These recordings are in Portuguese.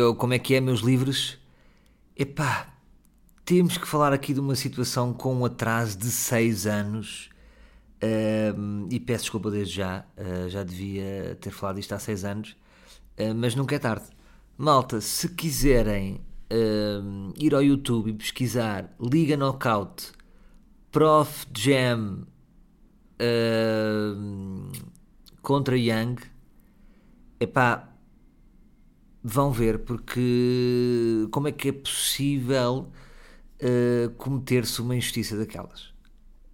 Yo, como é que é, meus livros? Epá, temos que falar aqui de uma situação com um atraso de 6 anos. Um, e peço desculpa desde já, uh, já devia ter falado isto há 6 anos, uh, mas nunca é tarde. Malta, se quiserem uh, ir ao YouTube e pesquisar Liga Knockout Prof Jam contra Young, epá, vão ver, porque como é que é possível uh, cometer-se uma injustiça daquelas?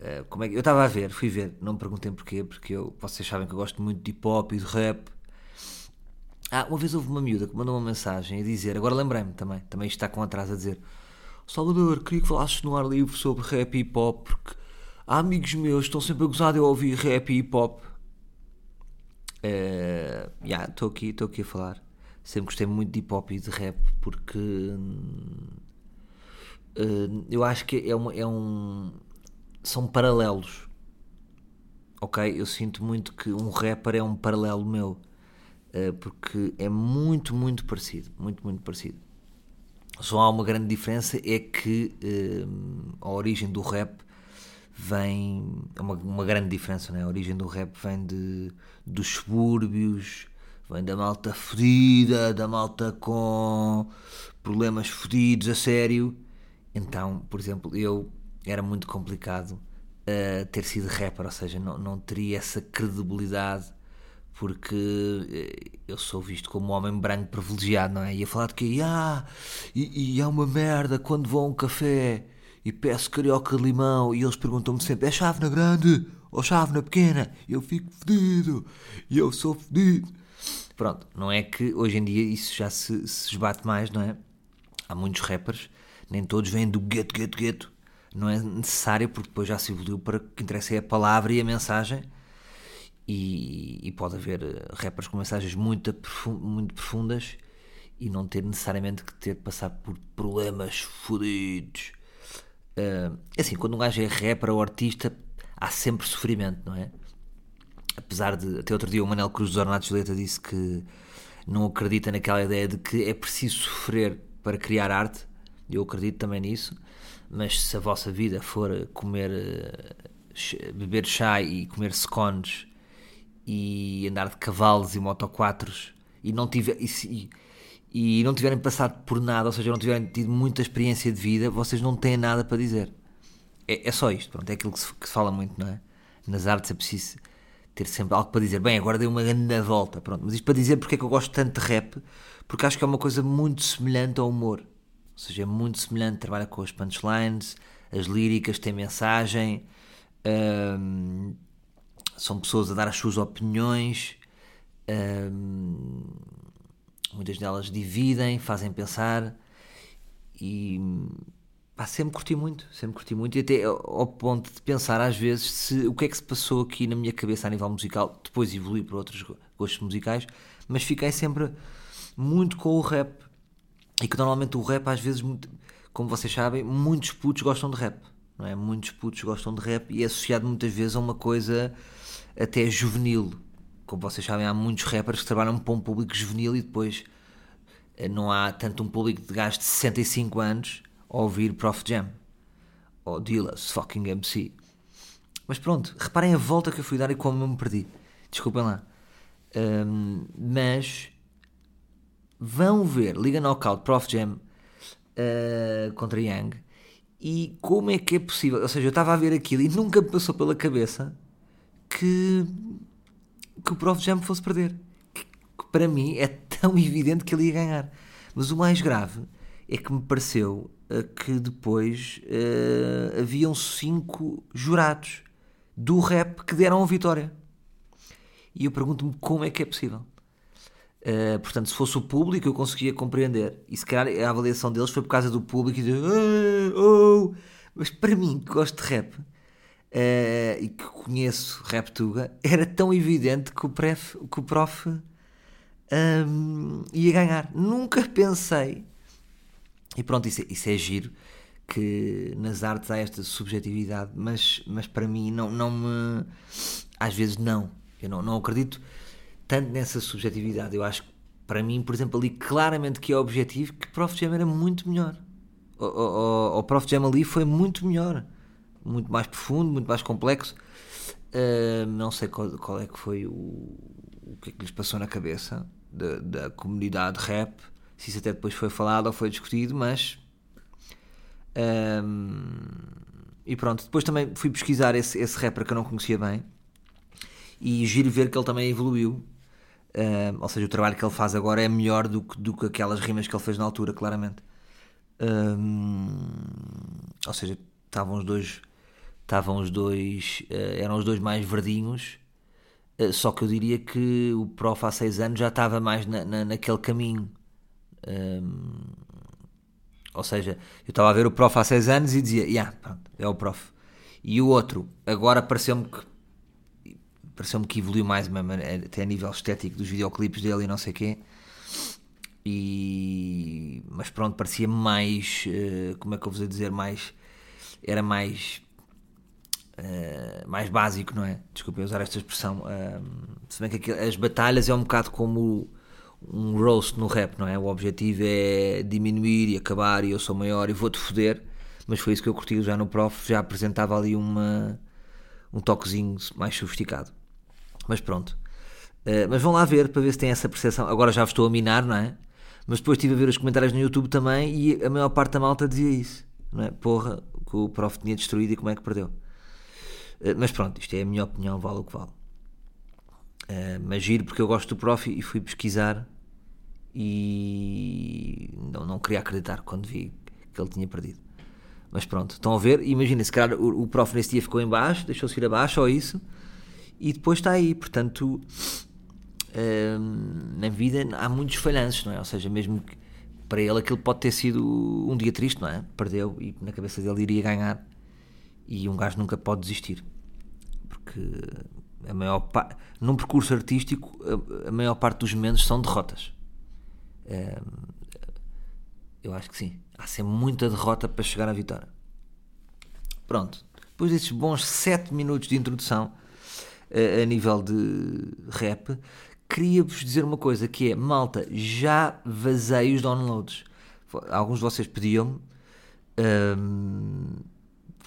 Uh, como é que, eu estava a ver, fui ver, não me perguntem porquê, porque eu, vocês sabem que eu gosto muito de hip hop e de rap. Ah, uma vez houve uma miúda que mandou uma mensagem a dizer, agora lembrei-me também, também está com atraso a dizer: Salvador, queria que falasses no ar livre sobre rap e hip hop, porque há amigos meus que estão sempre a gozar de eu ouvir rap e hip hop. Uh, yeah, estou aqui, estou aqui a falar. Sempre gostei muito de hip hop e de rap porque uh, eu acho que é, uma, é um. São paralelos. Ok? Eu sinto muito que um rapper é um paralelo meu. Uh, porque é muito, muito parecido. Muito, muito parecido. Só há uma grande diferença: é que uh, a origem do rap vem. É uma, uma grande diferença, não é? A origem do rap vem de, dos subúrbios vem da malta fodida, da malta com problemas fodidos a sério. Então, por exemplo, eu era muito complicado uh, ter sido rapper, ou seja, não, não teria essa credibilidade porque uh, eu sou visto como um homem branco privilegiado, não é? Ia falar de que ah, e, e é uma merda quando vou a um café e peço carioca de limão e eles perguntam-me sempre: é chave na grande ou chave na pequena? Eu fico fedido e eu sou fedido. Pronto, não é que hoje em dia isso já se, se esbate mais, não é? Há muitos rappers, nem todos vêm do gueto, gueto, gueto. Não é necessário, porque depois já se evoluiu para que interessa é a palavra e a mensagem. E, e pode haver eh, rappers com mensagens muito, muito profundas e não ter necessariamente que ter de passar por problemas fodidos. Uh, assim, quando um gajo é rapper ou artista, há sempre sofrimento, não é? Apesar de até outro dia o Manel Cruz dos Ornatos Violeta disse que não acredita naquela ideia de que é preciso sofrer para criar arte. Eu acredito também nisso, mas se a vossa vida for comer, eh, beber chá e comer scones e andar de cavalos e motoquatros e não tiver e, e não tiverem passado por nada, ou seja, não tiverem tido muita experiência de vida, vocês não têm nada para dizer. É, é só isto, pronto, é aquilo que se, que se fala muito, não é? Nas artes é preciso ter sempre algo para dizer. Bem, agora dei uma grande volta, pronto. Mas isto para dizer porque é que eu gosto tanto de rap, porque acho que é uma coisa muito semelhante ao humor. Ou seja, é muito semelhante, trabalha com as punchlines, as líricas, tem mensagem, hum, são pessoas a dar as suas opiniões, hum, muitas delas dividem, fazem pensar e Pá, sempre curti muito, sempre curti muito, e até ao ponto de pensar às vezes se, o que é que se passou aqui na minha cabeça a nível musical, depois evolui para outros gostos musicais, mas fiquei sempre muito com o rap. E que normalmente o rap, às vezes, como vocês sabem, muitos putos gostam de rap, não é? Muitos putos gostam de rap e é associado muitas vezes a uma coisa até juvenil. Como vocês sabem, há muitos rappers que trabalham para um público juvenil e depois eh, não há tanto um público de gajos de 65 anos ouvir Prof Jam ou Dillas fucking MC. Mas pronto, reparem a volta que eu fui dar e como eu me perdi. Desculpem lá. Um, mas vão ver Liga Knockout Prof Jam uh, contra Young e como é que é possível. Ou seja, eu estava a ver aquilo e nunca me passou pela cabeça que, que o Prof Jam fosse perder. Que, que para mim é tão evidente que ele ia ganhar. Mas o mais grave é que me pareceu que depois uh, haviam cinco jurados do rap que deram a vitória. E eu pergunto-me como é que é possível. Uh, portanto, se fosse o público, eu conseguia compreender. E se calhar a avaliação deles foi por causa do público e de, oh, oh. Mas para mim, que gosto de rap uh, e que conheço rap tuga, era tão evidente que o, pref, que o prof um, ia ganhar. Nunca pensei e pronto, isso, é, isso é giro que nas artes há esta subjetividade, mas, mas para mim não, não me. Às vezes não. Eu não, não acredito tanto nessa subjetividade. Eu acho que para mim, por exemplo, ali claramente que é objetivo que Prof Jam era muito melhor. O, o, o Prof Jam ali foi muito melhor. Muito mais profundo, muito mais complexo. Uh, não sei qual, qual, é que foi o, o que é que lhes passou na cabeça da, da comunidade rap, se isso até depois foi falado ou foi discutido, mas. Um, e pronto, depois também fui pesquisar esse, esse rapper que eu não conhecia bem e giro ver que ele também evoluiu. Um, ou seja, o trabalho que ele faz agora é melhor do que, do que aquelas rimas que ele fez na altura, claramente. Um, ou seja, estavam os dois. Estavam os dois. Uh, eram os dois mais verdinhos. Uh, só que eu diria que o prof há seis anos já estava mais na, na naquele caminho. Um, ou seja, eu estava a ver o prof há seis anos e dizia, yeah, pronto, é o prof. E o outro, agora pareceu-me que pareceu-me que evoluiu mais até a nível estético dos videoclipes dele e não sei quê. E... Mas pronto, parecia mais. Uh, como é que eu vos ia dizer? Mais. Era mais. Uh, mais básico, não é? Desculpem usar esta expressão. Uh, se bem que aquilo, as batalhas é um bocado como um roast no rap, não é? O objetivo é diminuir e acabar e eu sou maior e vou-te foder. Mas foi isso que eu curti já no prof, já apresentava ali uma, um toquezinho mais sofisticado. Mas pronto. Uh, mas vão lá ver para ver se tem essa percepção. Agora já vos estou a minar, não é? Mas depois estive a ver os comentários no YouTube também e a maior parte da malta dizia isso, não é? Porra, que o prof tinha destruído e como é que perdeu. Uh, mas pronto, isto é a minha opinião, vale o que vale. Uh, mas giro porque eu gosto do prof e fui pesquisar e não, não queria acreditar quando vi que ele tinha perdido. Mas pronto, estão a ver? Imagina, se calhar o, o prof nesse dia ficou em baixo, deixou-se ir abaixo ou isso e depois está aí. Portanto, hum, na vida há muitos falhanços, não é? Ou seja, mesmo que para ele aquilo pode ter sido um dia triste, não é? Perdeu e na cabeça dele iria ganhar. E um gajo nunca pode desistir. Porque a maior pa... num percurso artístico, a, maior parte dos momentos são derrotas. Hum, eu acho que sim. Há sempre muita derrota para chegar à vitória. Pronto. Depois desses bons 7 minutos de introdução, a, nível de rap, queria-vos dizer uma coisa que é, malta, já vazei os downloads. Alguns de vocês pediam-me, um,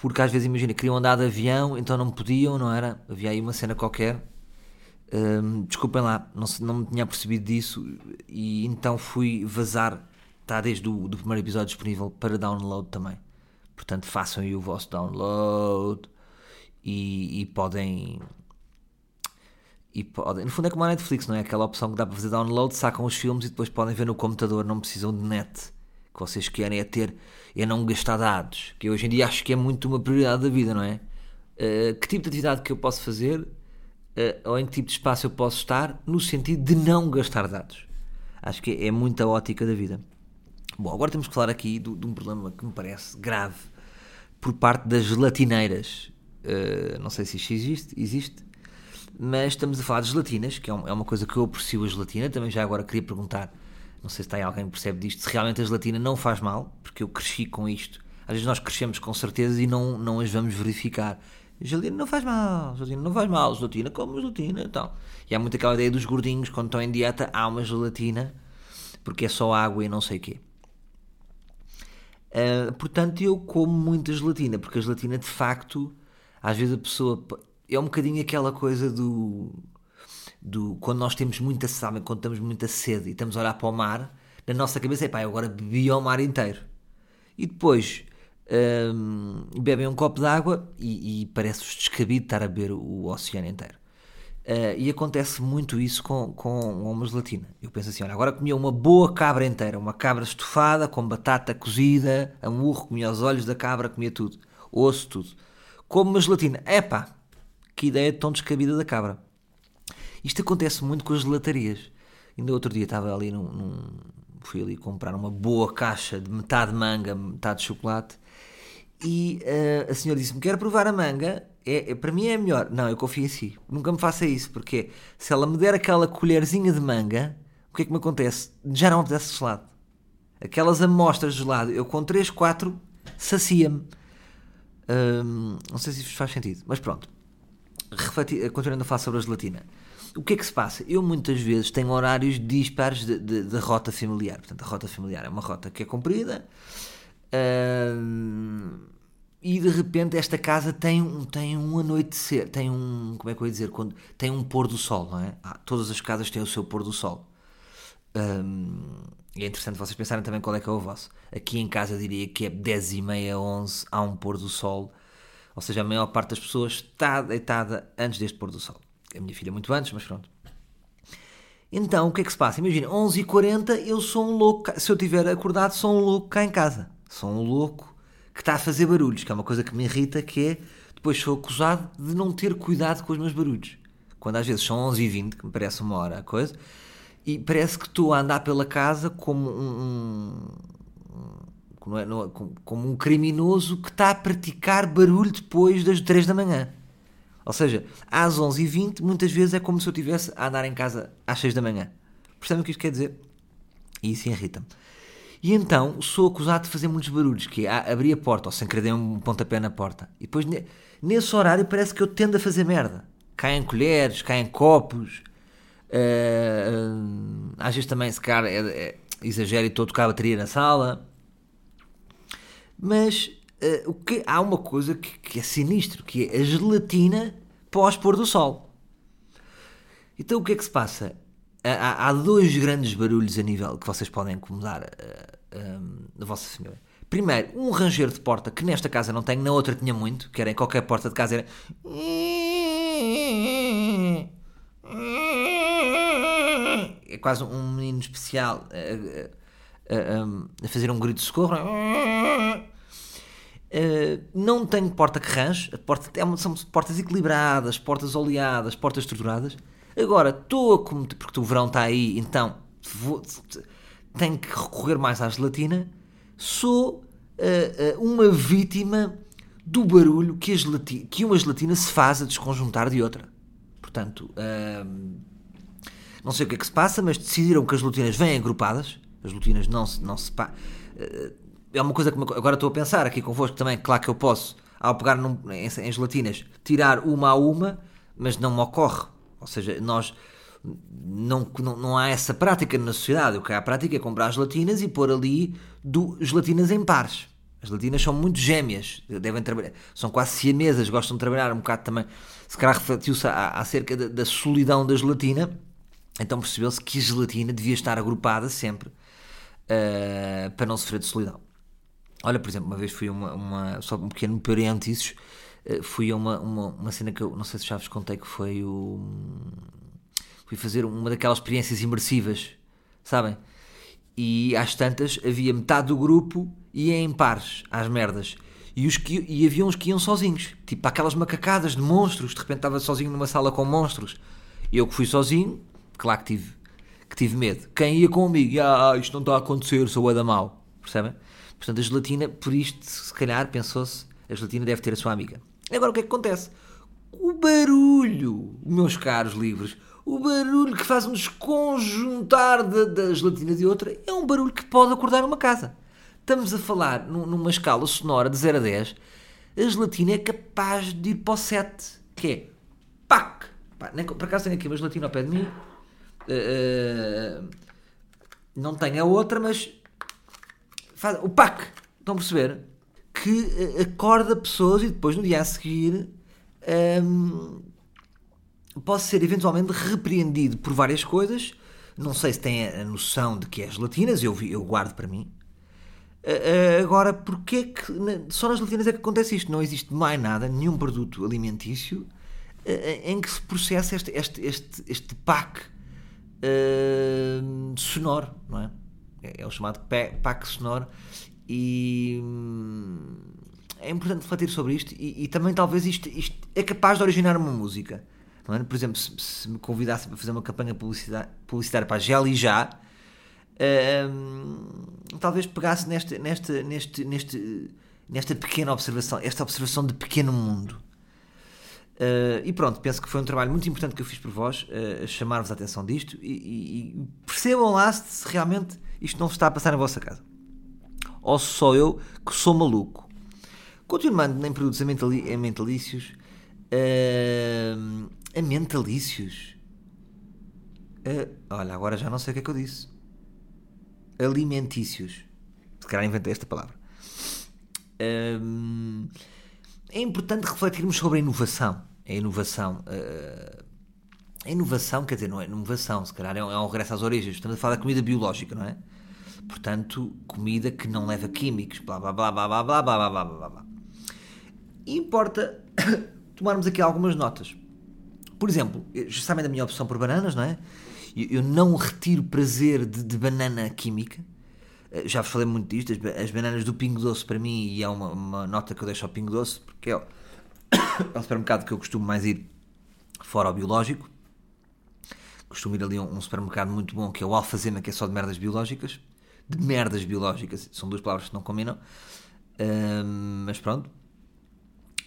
porque às vezes, imagina, queriam andar de avião, então não podiam, não era? Havia aí uma cena qualquer. Um, desculpem lá, não, não me tinha percebido disso e então fui vazar, está desde o do primeiro episódio disponível para download também. Portanto, façam aí o vosso download e, e podem e podem, no fundo é como a Netflix, não é? Aquela opção que dá para fazer download, sacam os filmes e depois podem ver no computador, não precisam de net. Que vocês querem é ter, é não gastar dados, que hoje em dia acho que é muito uma prioridade da vida, não é? Uh, que tipo de atividade que eu posso fazer uh, ou em que tipo de espaço eu posso estar no sentido de não gastar dados. Acho que é, é muita ótica da vida. Bom, agora temos que falar aqui de, de um problema que me parece grave por parte das gelatineiras. Uh, não sei se isto existe, existe mas estamos a falar de gelatinas, que é, é uma coisa que eu aprecio a gelatina. Também já agora queria perguntar, não sei se aí alguém que percebe disto, se realmente a gelatina não faz mal, porque eu cresci com isto. Às vezes nós crescemos com certeza e não, não as vamos verificar. Gelatina não faz mal, gelatina não faz mal, gelatina como gelatina, então. E há muito aquela ideia dos gordinhos, quando estão em dieta, há uma gelatina, porque é só água e não sei o quê. Uh, portanto, eu como muita gelatina, porque a gelatina de facto, às vezes a pessoa é um bocadinho aquela coisa do, do quando nós temos muita sede, quando estamos muita sede e estamos a olhar para o mar, na nossa cabeça é pá, agora bebi o mar inteiro. E depois hum, bebem um copo de água e, e parece-vos descabido estar a beber o, oceano inteiro. Uh, e acontece muito isso com, com uma gelatina. Eu penso assim: olha, agora comia uma boa cabra inteira, uma cabra estufada com batata cozida, a murro, comia os olhos da cabra, comia tudo, osso, tudo. Como uma gelatina, epá, que ideia tão descabida da cabra. Isto acontece muito com as gelatarias. Ainda outro dia estava ali num, num, fui ali comprar uma boa caixa de metade manga, metade chocolate e uh, a senhora disse-me: Quero provar a manga, é, é, para mim é melhor. Não, eu confio em si, nunca me faça isso, porque se ela me der aquela colherzinha de manga, o que é que me acontece? Já não apetece gelado. Aquelas amostras de gelado, eu com 3, 4 sacia-me. Um, não sei se faz sentido, mas pronto continuando a falar sobre a gelatina, o que é que se passa? Eu muitas vezes tenho horários dispares de rota familiar. Portanto, a rota familiar é uma rota que é comprida. Uh, e de repente esta casa tem, um, tem um anoitecer, tem um, como é que eu ia dizer, quando, tem um pôr do sol, não é? Ah, todas as casas têm o seu pôr do sol. Um, é interessante vocês pensarem também qual é que é o vosso. Aqui em casa diria que é 10 e meia, 11, há um pôr do sol. Ou seja, a maior parte das pessoas está deitada antes deste pôr do sol. A minha filha muito antes, mas pronto. Então, o que é que se passa? Imagina, 11h40 eu sou um louco, se eu tiver acordado sou um louco cá em casa. Sou um louco que está a fazer barulhos, que é uma coisa que me irrita, que é depois sou acusado de não ter cuidado com os meus barulhos. Quando às vezes são 11h20, que me parece uma hora a coisa, e parece que estou a andar pela casa como um, é, é, como um criminoso que está a praticar barulho depois das 3 da manhã. Ou seja, às 11h20, muitas vezes é como se eu estivesse a andar em casa às 6 da manhã. Percebem o que isto quer dizer? E isso irrita-me. E então sou acusado de fazer muitos barulhos, que é abrir a porta, ou sem querer dar um pontapé na porta. E depois, nesse horário, parece que eu tendo a fazer merda. Caem colheres, caem copos. Uh, às vezes também, se calhar, é, é, exagero e estou a tocar a bateria na sala. Mas uh, o que, há uma coisa que, que é sinistro, que é a gelatina pós-pôr do sol. Então o que é que se passa? há, há, dois grandes barulhos a nível que vocês podem incomodar uh, uh, a vossa família. Primeiro, um ranger de porta que nesta casa não tenho, na outra tinha muito, que era em qualquer porta de casa era. É quase um menino especial a, a, a fazer um grito de socorro. Uh, não tenho porta que range, porta, é são portas equilibradas, portas oleadas, portas estruturadas. Agora, estou a cometer, porque o verão está aí, então vou, tenho que recorrer mais à gelatina. Sou uh, uh, uma vítima do barulho que, gelatina, que, uma gelatina se faz a desconjuntar de outra. Portanto, não sei o que é que se passa, mas decidiram que as gelatinas vêm agrupadas. As gelatinas não se. Não se é uma coisa que agora estou a pensar aqui convosco também. Claro que eu posso, ao pegar num, em, em gelatinas, tirar uma a uma, mas não me ocorre ou seja, nós não, não, não há essa prática na sociedade. O que há a prática é comprar gelatinas e pôr ali do, gelatinas em pares. As gelatinas são muito gêmeas, devem trabalhar, são quase siamesas, gostam de trabalhar um bocado também. Se calhar refletiu-se acerca da, da, solidão da gelatina, então percebeu-se que a gelatina devia estar agrupada sempre uh, para não sofrer de solidão. Olha, por exemplo, uma vez fui uma, uma só um pequeno parênteses, eh, fui a uma, uma, uma, cena que eu não sei se já vos contei que foi o. Fui fazer uma daquelas experiências imersivas, sabem? E às tantas havia metade do grupo ia em pares às merdas. E, os que, e havia uns que iam sozinhos, tipo aquelas macacadas de monstros. De repente estava sozinho numa sala com monstros. Eu que fui sozinho, claro que tive, que tive medo. Quem ia comigo, ah, isto não está a acontecer, sou a da mau, percebem? Portanto, a gelatina, por isto, se calhar, pensou-se, a gelatina deve ter a sua amiga. Agora o que é que acontece? O barulho, meus caros livros, o barulho que faz um desconjuntar da, gelatina de outra é um barulho que pode acordar uma casa. Estamos a falar numa escala sonora de 0 a 10, a gelatina é capaz de ir para o 7, que é PAC! Por acaso tenho aqui uma gelatina ao pé de mim, uh, não tenho a outra, mas faz o PAC! Estão a perceber? que eh, acorda pessoas e depois no dia a seguir um, pode ser eventualmente repreendido por várias coisas. Não sei se tem a noção de que é gelatinas, eu, eu guardo para mim. Uh, agora, porquê que só nas gelatinas é que acontece isto? Não existe mais nada, nenhum produto alimentício em que se processa este, este, este, este pack uh, sonoro, não é? É, é o chamado pack sonoro e hum, é importante refletir sobre isto e, e também talvez isto, isto, é capaz de originar uma música. É? Por exemplo, se, se me convidasse para fazer uma campanha publicitária para a Gel e Já, hum, talvez pegasse neste, neste, neste, neste, nesta pequena observação, esta observação de pequeno mundo. Uh, e pronto, penso que foi um trabalho muito importante que eu fiz por vós, uh, chamar-vos a atenção disto e, e, e percebam lá se realmente isto não está a passar na vossa casa ou só eu que sou maluco? Continuando em produtos a, mentalícios, uh, a mentalícios. Uh, olha, agora já não sei o que é que eu disse. Alimentícios. Se calhar inventei esta palavra. Um, é importante refletirmos sobre a inovação. A inovação. Uh, a inovação, quer dizer, não é inovação, se calhar é um, é um regresso às origens. Estamos a falar da comida biológica, não é? Portanto, comida que não leva químicos, blá blá blá blá blá blá blá blá blá blá. Importa tomarmos aqui algumas notas. Por exemplo, já sabem da minha opção por bananas, não é? Eu não retiro prazer de, de banana química. Eh, já vos falei muito disto. As, as, bananas do Pingo Doce, para mim, e é uma, uma, nota que eu deixo ao Pingo Doce, porque é o, é o supermercado que eu costumo mais ir fora ao biológico. Costumo ir ali a um, supermercado muito bom que é o Alfazema, que é só de merdas biológicas. De merdas biológicas, são duas palavras que não combinam. Um, mas pronto,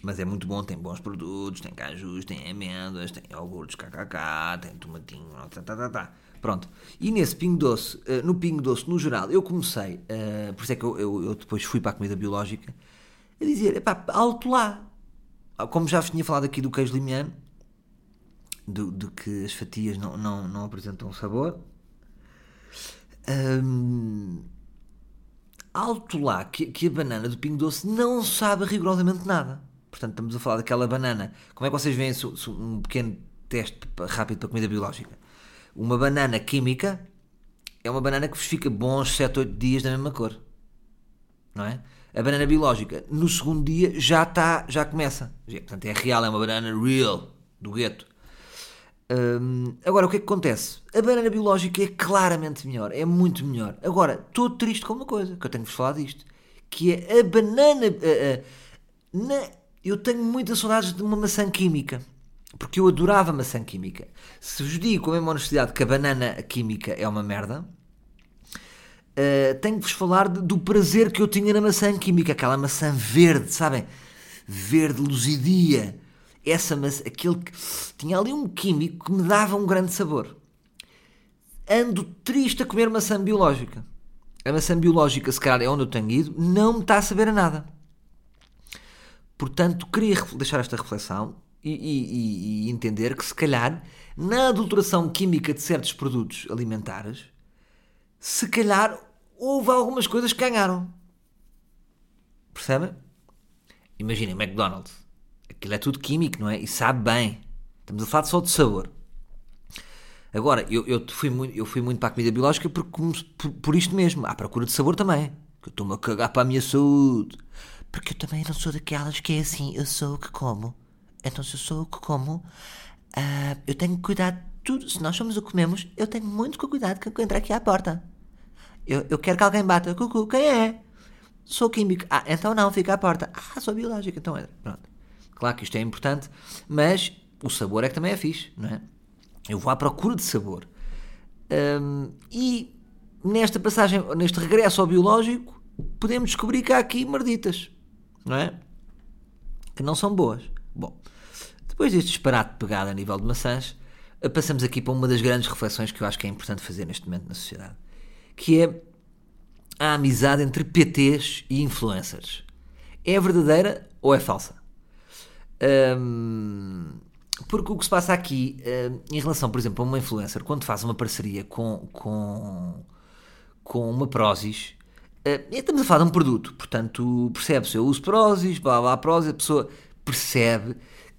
mas é muito bom, tem bons produtos, tem cajus, tem amêndoas, tem iogurtes kkk, tem tomatinho, tá, tá, tá, tá. Pronto. E nesse Pingo Doce, uh, no Pingo Doce, no geral, eu comecei, uh, por isso é que eu, eu, eu, depois fui para a comida biológica, a dizer, epá, alto lá. Como já vos tinha falado aqui do queijo limiano, do, do que as fatias não, não, não apresentam sabor. Um, alto lá que, que a banana do Pingo Doce não sabe rigorosamente nada. Portanto, estamos a falar daquela banana. Como é que vocês veem um pequeno teste rápido para comida biológica? Uma banana química é uma banana que vos fica bons 7, 8 dias da mesma cor. Não é? A banana biológica, no segundo dia, já está, já começa. Portanto, é real, é uma banana real, do gueto. Agora, o que é que acontece? A banana biológica é claramente melhor, é muito melhor. Agora, estou triste com uma coisa, que eu tenho-vos falado disto, que é a banana... Na, eu tenho muitas saudades de uma maçã química. Porque eu adorava maçã química. Se vos digo com a mesma honestidade que a banana química é uma merda, uh, tenho que vos falar de, do prazer que eu tinha na maçã química. Aquela maçã verde, sabem? Verde, luzidia. Essa maçã, aquele que tinha ali um químico que me dava um grande sabor. Ando triste a comer maçã biológica. A maçã biológica, se calhar é onde eu tenho ido, não me está a saber a nada. Portanto, queria deixar esta reflexão e, e, e, entender que, se calhar, na adulteração química de certos produtos alimentares, se calhar houve algumas coisas que ganharam. Percebem? Imaginem, McDonald's. Aquilo é tudo químico, não é? E sabe bem. Estamos a falar só de sabor. Agora, eu, eu, fui, muito, eu fui muito para a comida biológica por, por, por isto mesmo. À procura de sabor também. Que eu estou-me a cagar para a minha saúde. Porque eu também não sou daquelas que é assim, eu sou o que como. Então, se eu sou o que como, uh, eu tenho que cuidar de tudo. Se nós somos o que comemos, eu tenho muito cuidado com entrar aqui à porta. Eu, eu quero que alguém bata. Cucu, quem é? Sou químico. Ah, então não, fica à porta. Ah, sou biológico, então entra. Pronto. Claro que isto é importante, mas o sabor é que também é fixe, não é? Eu vou à procura de sabor. Um, e nesta passagem, neste regresso ao biológico, podemos descobrir que há aqui merditas não é? Que não são boas. Bom, depois deste disparate pegado a nível de maçãs, passamos aqui para uma das grandes reflexões que eu acho que é importante fazer neste momento na sociedade, que é a amizade entre PTs e influencers. É verdadeira ou é falsa? Um, porque o que se passa aqui, um, em relação, por exemplo, a uma influencer, quando faz uma parceria com, com, com uma Prozis, Uh, estamos a falar de um produto, portanto, percebe-se, eu uso Prozis, blá blá Prozis, a pessoa percebe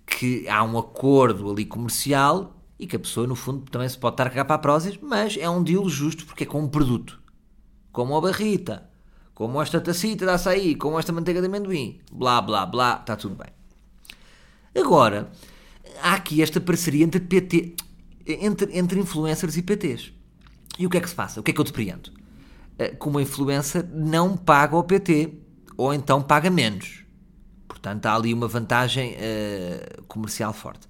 que há um acordo ali comercial e que a pessoa, no fundo, também se pode estar a cagar para a Prozis, mas é um deal justo porque é com um produto. Como a barrita, como esta tacita de açaí, como esta manteiga de amendoim, blá blá blá, está tudo bem. Agora, há aqui esta parceria entre PT, entre, entre influencers e PTs. E o que é que se passa? O que é que eu depreendo? Eh, como influencer não paga o PT ou então paga menos. Portanto, há ali uma vantagem uh, comercial forte.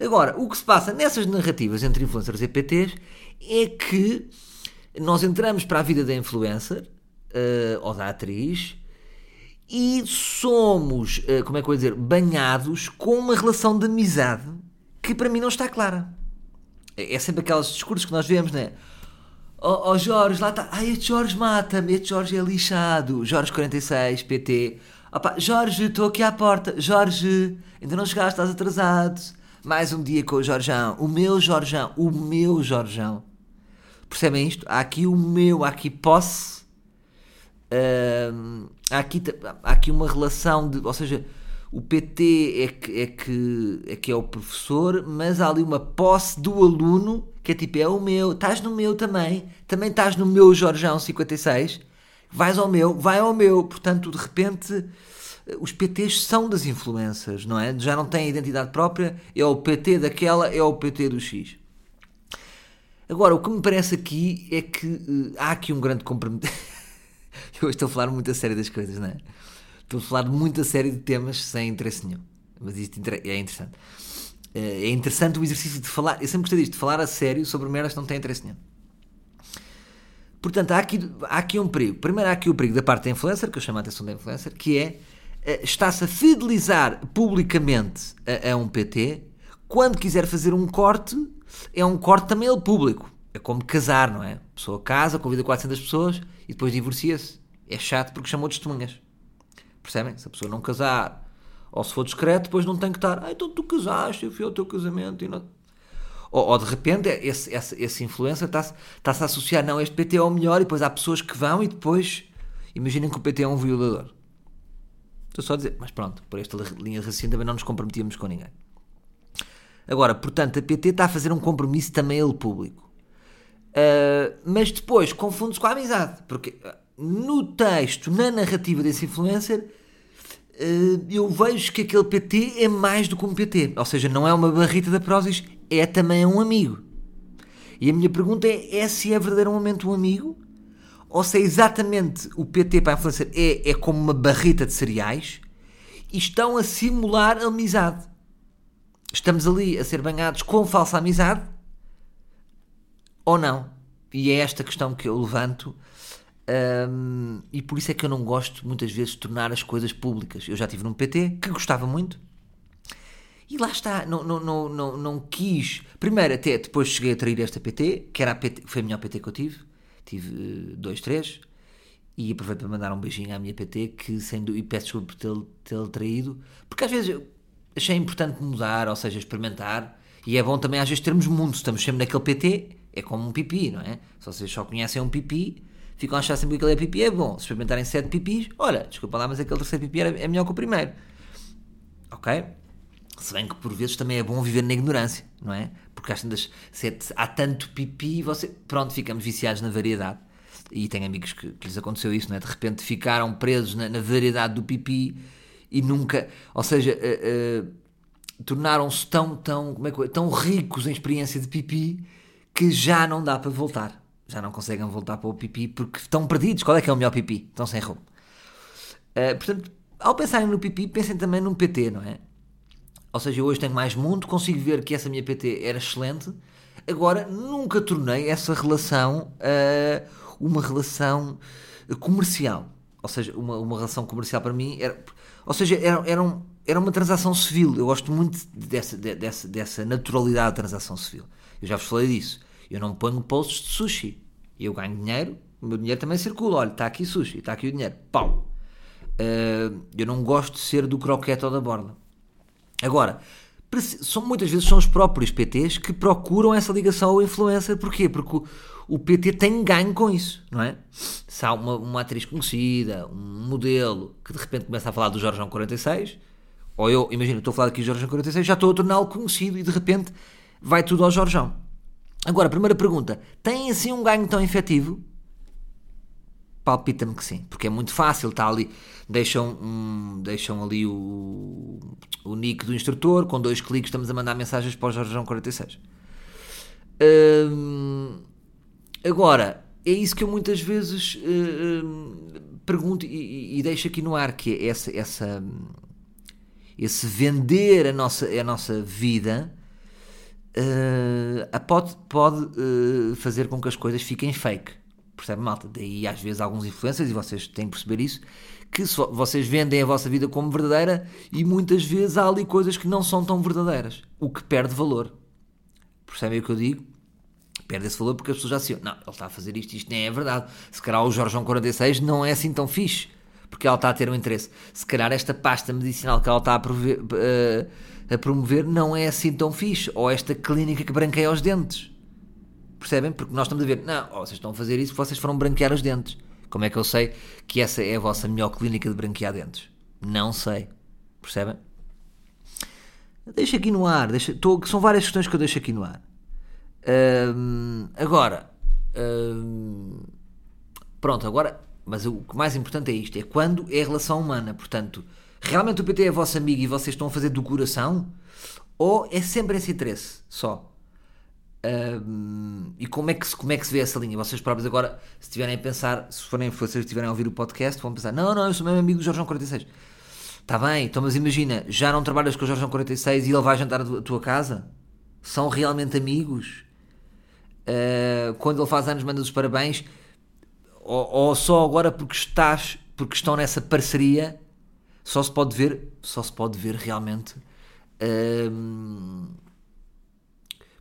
Agora, o que se passa nessas narrativas entre influencers e PTs é que nós entramos para a vida da influencer uh, ou da atriz e somos, uh, como é que eu vou dizer, banhados com uma relação de amizade que para mim não está clara. É, é sempre aqueles discursos que nós vemos, não é? Oh, oh Jorge, lá está. Ai, este Jorge mata-me, este Jorge é lixado. Jorge 46, PT. Opa, Jorge, estou aqui à porta. Jorge, ainda não chegaste, estás atrasado. Mais um dia com o Jorjão. O meu Jorjão. O meu Jorjão. Percebem isto? Há aqui o meu, há aqui posse, há, aqui, há aqui uma relação de. Ou seja, o PT é que, é, que, é que é o professor, mas há ali uma posse do aluno que é tipo, é o meu, estás no meu também, também estás no meu Jorjão 56, vais ao meu, vai ao meu. Portanto, de repente, os PTs são das influências, não é? Já não têm identidade própria, é o PT daquela, é o PT do X. Agora, o que me parece aqui é que uh, há aqui um grande comprometimento. Eu hoje estou a falar muito a sério das coisas, não é? Estou a falar muito a sério de temas sem interesse nenhum. Mas isto é interessante. Uh, é interessante o exercício de falar. Eu sempre gostei disto, de falar a sério sobre merdas que não têm interesse nenhum. Portanto, há aqui, há aqui um perigo. Primeiro, há aqui o perigo da parte da influencer, que eu chamo a atenção da influencer, que é uh, está-se a fidelizar publicamente a, a um PT quando quiser fazer um corte é um corte também ele público. É como casar, não é? A pessoa casa, convida 400 pessoas e depois divorcia-se. É chato porque chamou testemunhas. Percebem? Se a pessoa não casar ou se for discreto, depois não tem que estar. Ah, então tu casaste, eu fui ao teu casamento e não. Ou, ou de repente esse, esse, esse influencer está-se está a associar, não, este PT é o melhor, e depois há pessoas que vão e depois imaginem que o PT é um violador. Estou só a dizer, mas pronto, por esta linha de raciocínio também não nos comprometíamos com ninguém. Agora, portanto, a PT está a fazer um compromisso também ele público. Uh, mas depois confunde-se com a amizade, porque ah, no texto, na narrativa desse influencer, uh, eu vejo que aquele PT é mais do que um PT. Ou seja, não é uma barrita da Prozis, é também um amigo. E a minha pergunta é, é se é verdadeiramente um amigo ou se é exatamente o PT para a influencer é, é como uma barrita de cereais e estão a simular amizade estamos ali a ser banhados com falsa amizade ou não? E é esta questão que eu levanto. Um, e por isso é que eu não gosto muitas vezes de tornar as coisas públicas. Eu já tive num PT que gostava muito e lá está, não, não, não, não, não quis. Primeiro, até depois cheguei a trair esta PT, que era a PT, foi a melhor PT que eu tive. Tive uh, dois, três. E aproveito para mandar um beijinho à minha PT, que dúvida, e peço desculpa por tê-lo tê traído, porque às vezes eu, achei importante mudar, ou seja, experimentar. E é bom também às vezes termos mundo. Estamos sempre naquele PT, é como um pipi, não é? Se vocês só conhecem um pipi, ficam a achar sempre que aquele é pipi, é bom. Se experimentarem sete pipis, olha, desculpa lá, mas aquele terceiro pipi é melhor que o primeiro. Ok? Se bem que por vezes também é bom viver na ignorância, não é? Porque às tantas, há tanto pipi, você, pronto, ficamos viciados na variedade. E tenho amigos que, que lhes aconteceu isso, não é? De repente ficaram presos na, na variedade do pipi e nunca, ou seja, uh, uh, tornaram-se tão, tão, como é que, tão ricos em experiência de pipi que já não dá para voltar. Já não conseguem voltar para o pipi porque estão perdidos. Qual é que é o melhor pipi? Estão sem rumo. Uh, portanto, ao pensarem no pipi, pensem também num PT, não é? Ou seja, eu hoje tenho mais mundo, consigo ver que essa minha PT era excelente. Agora, nunca tornei essa relação uh, uma relação comercial. Ou seja, uma, uma relação comercial para mim era. Ou seja, era, era, um, era uma transação civil. Eu gosto muito dessa, dessa, dessa naturalidade da transação civil. Eu já vos falei disso. Eu não ponho posts de sushi. Eu ganho dinheiro, o meu dinheiro também circula. Olha, está aqui sushi, está aqui o dinheiro. Pau! Uh, eu não gosto de ser do croquete ou da borda. Agora, são, muitas vezes são os próprios PTs que procuram essa ligação ao influencer. Porquê? Porque o, o PT tem ganho com isso, não é? Se há uma, uma atriz conhecida, um modelo que de repente começa a falar do Jorge 46, ou eu, imagina, estou a falar aqui do Jorge 46, já estou a torná-lo conhecido e de repente vai tudo ao Jorjão. Agora, primeira pergunta: tem assim um ganho tão efetivo? Palpita-me que sim, porque é muito fácil, está ali, deixam, deixam ali o, o nick do instrutor, com dois cliques estamos a mandar mensagens para o Jorjão 46. Hum, Agora, é isso que eu muitas vezes uh, pergunto e, e, deixo aqui no ar, que é essa, essa, esse vender a nossa, a nossa vida uh, pode, pode fazer com que as coisas fiquem fake. Percebe, malta? Daí às vezes alguns influencers, e vocês têm que perceber isso, que vocês vendem a vossa vida como verdadeira e muitas vezes há ali coisas que não são tão verdadeiras, o que perde valor. Percebem o que eu digo? perde esse valor porque as pessoas já se não, ele está a fazer isto, isto nem é verdade. Se calhar o Jorge 46 não é assim tão fixe, porque ela está a ter um interesse. Se calhar esta pasta medicinal que ela está a, prover, uh, a promover não é assim tão fixe, ou esta clínica que branqueia os dentes. percebem? Porque nós estamos a ver, não, oh, vocês estão a fazer isso vocês foram branquear os dentes. Como é que eu sei que essa é a vossa melhor clínica de branquear dentes? Não sei. Percebem? Deixa aqui no ar. Deixa, tô, são várias questões que eu deixo aqui no ar. Agora, pronto, agora, mas o que mais importante é isto: é quando é relação humana. Portanto, realmente o PT é vosso amigo e vocês estão a fazer do coração? Ou é sempre esse interesse só? Um, e como é, que como é que se vê essa linha? Vocês próprios agora, se estiverem a pensar, se forem vocês estiverem a ouvir o podcast, vão pensar: não, não, eu sou mesmo amigo do Jorge 46. Está bem, então mas imagina, já não trabalhas com o Jorge 46 e ele vai jantar à tua casa? São realmente amigos? Uh, quando ele faz anos, mandas os parabéns? Ou, ou, só agora porque estás, porque estão nessa parceria, só se pode ver, só se pode ver realmente. Uh,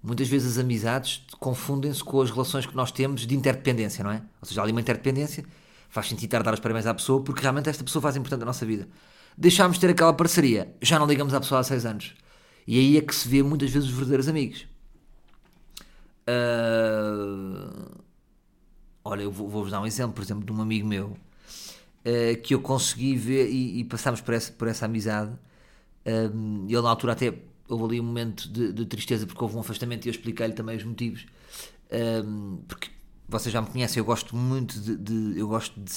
muitas vezes as amizades confundem-se com as relações que nós temos de interdependência, não é? Ou seja, há ali uma interdependência, faz sentido estar a dar os parabéns à pessoa porque realmente esta pessoa faz importante a nossa vida. Deixámos de ter aquela parceria, já não ligamos à pessoa há seis anos. E aí é que se vê muitas vezes os verdadeiros amigos. Uh... Olha, eu vou-vos dar um exemplo, por exemplo, de um amigo meu uh, que eu consegui ver e, e passámos por essa, por essa amizade. Uh, ele na altura até houve ali um momento de, de tristeza porque houve um afastamento e eu expliquei-lhe também os motivos. Um, porque vocês já me conhecem, eu gosto muito de, de eu gosto de,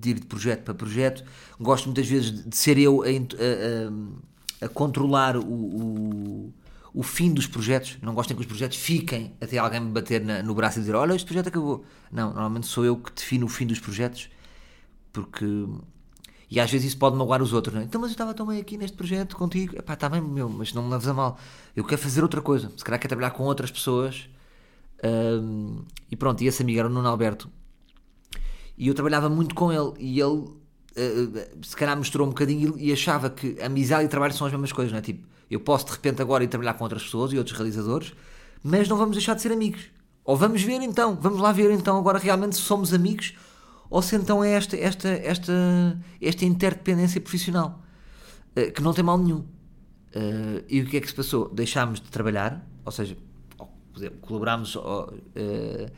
de, ir de projeto para projeto, gosto muitas vezes de, ser eu a, a, a controlar o, o, o, fim dos projetos. Não gostem que os projetos fiquem até alguém me bater na, no braço e dizer: Olha, este projeto acabou. Não, normalmente sou eu que defino o fim dos projetos porque e às vezes isso pode magoar os outros, não é? Então, mas eu estava tão bem aqui neste projeto contigo. Epá, está bem, meu, mas não me leves a mal. Eu quero fazer outra coisa. Se calhar quero trabalhar com outras pessoas. Um, e pronto, e esse amigo era o Nuno Alberto. E eu trabalhava muito com ele. E ele, uh, se calhar, misturou um bocadinho e achava que amizade e trabalho são as mesmas coisas, não é? Tipo, eu posso de repente agora ir trabalhar com outras pessoas e outros realizadores, mas não vamos deixar de ser amigos. Ou vamos ver então, vamos lá ver então agora realmente se somos amigos ou se então é esta, esta, esta, esta interdependência profissional, uh, que não tem mal nenhum. Uh, e o que é que se passou? Deixámos de trabalhar, ou seja, colaborámos uh,